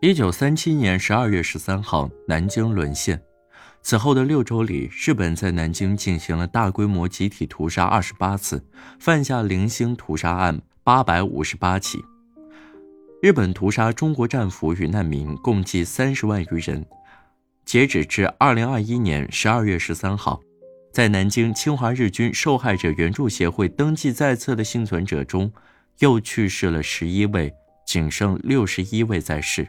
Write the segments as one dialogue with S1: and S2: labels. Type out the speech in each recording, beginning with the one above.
S1: 一九三七年十二月十三号，南京沦陷。此后的六周里，日本在南京进行了大规模集体屠杀二十八次，犯下零星屠杀案八百五十八起。日本屠杀中国战俘与难民共计三十万余人。截止至二零二一年十二月十三号，在南京侵华日军受害者援助协会登记在册的幸存者中，又去世了十一位，仅剩六十一位在世。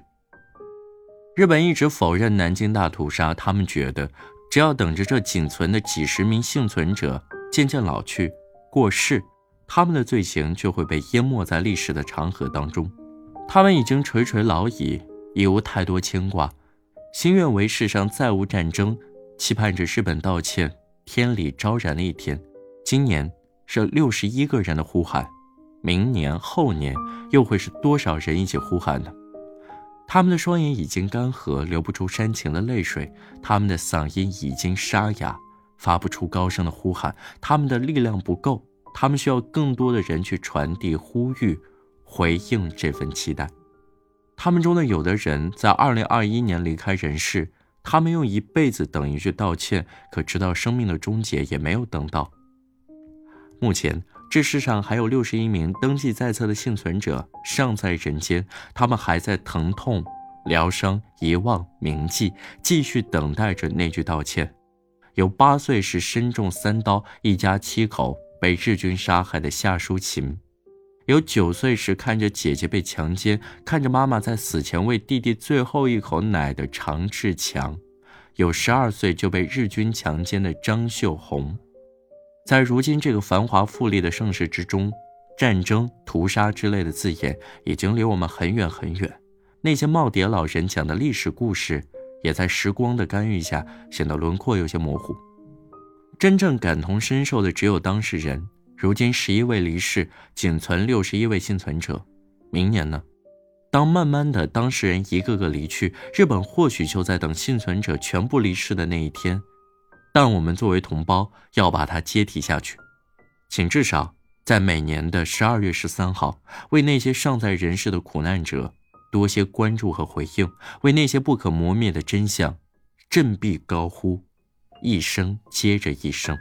S1: 日本一直否认南京大屠杀，他们觉得只要等着这仅存的几十名幸存者渐渐老去、过世，他们的罪行就会被淹没在历史的长河当中。他们已经垂垂老矣，已无太多牵挂，心愿为世上再无战争，期盼着日本道歉、天理昭然的一天。今年是六十一个人的呼喊，明年、后年又会是多少人一起呼喊呢？他们的双眼已经干涸，流不出煽情的泪水；他们的嗓音已经沙哑，发不出高声的呼喊。他们的力量不够，他们需要更多的人去传递、呼吁、回应这份期待。他们中的有的人在二零二一年离开人世，他们用一辈子等一句道歉，可直到生命的终结也没有等到。目前。这世上还有六十一名登记在册的幸存者尚在人间，他们还在疼痛、疗伤、遗忘、铭记，继续等待着那句道歉。有八岁时身中三刀，一家七口被日军杀害的夏淑琴；有九岁时看着姐姐被强奸，看着妈妈在死前喂弟弟最后一口奶的常志强；有十二岁就被日军强奸的张秀红。在如今这个繁华富丽的盛世之中，战争、屠杀之类的字眼已经离我们很远很远。那些耄耋老人讲的历史故事，也在时光的干预下显得轮廓有些模糊。真正感同身受的只有当事人。如今十一位离世，仅存六十一位幸存者。明年呢？当慢慢的当事人一个个离去，日本或许就在等幸存者全部离世的那一天。但我们作为同胞，要把它接替下去，请至少在每年的十二月十三号，为那些尚在人世的苦难者多些关注和回应，为那些不可磨灭的真相振臂高呼，一声接着一声。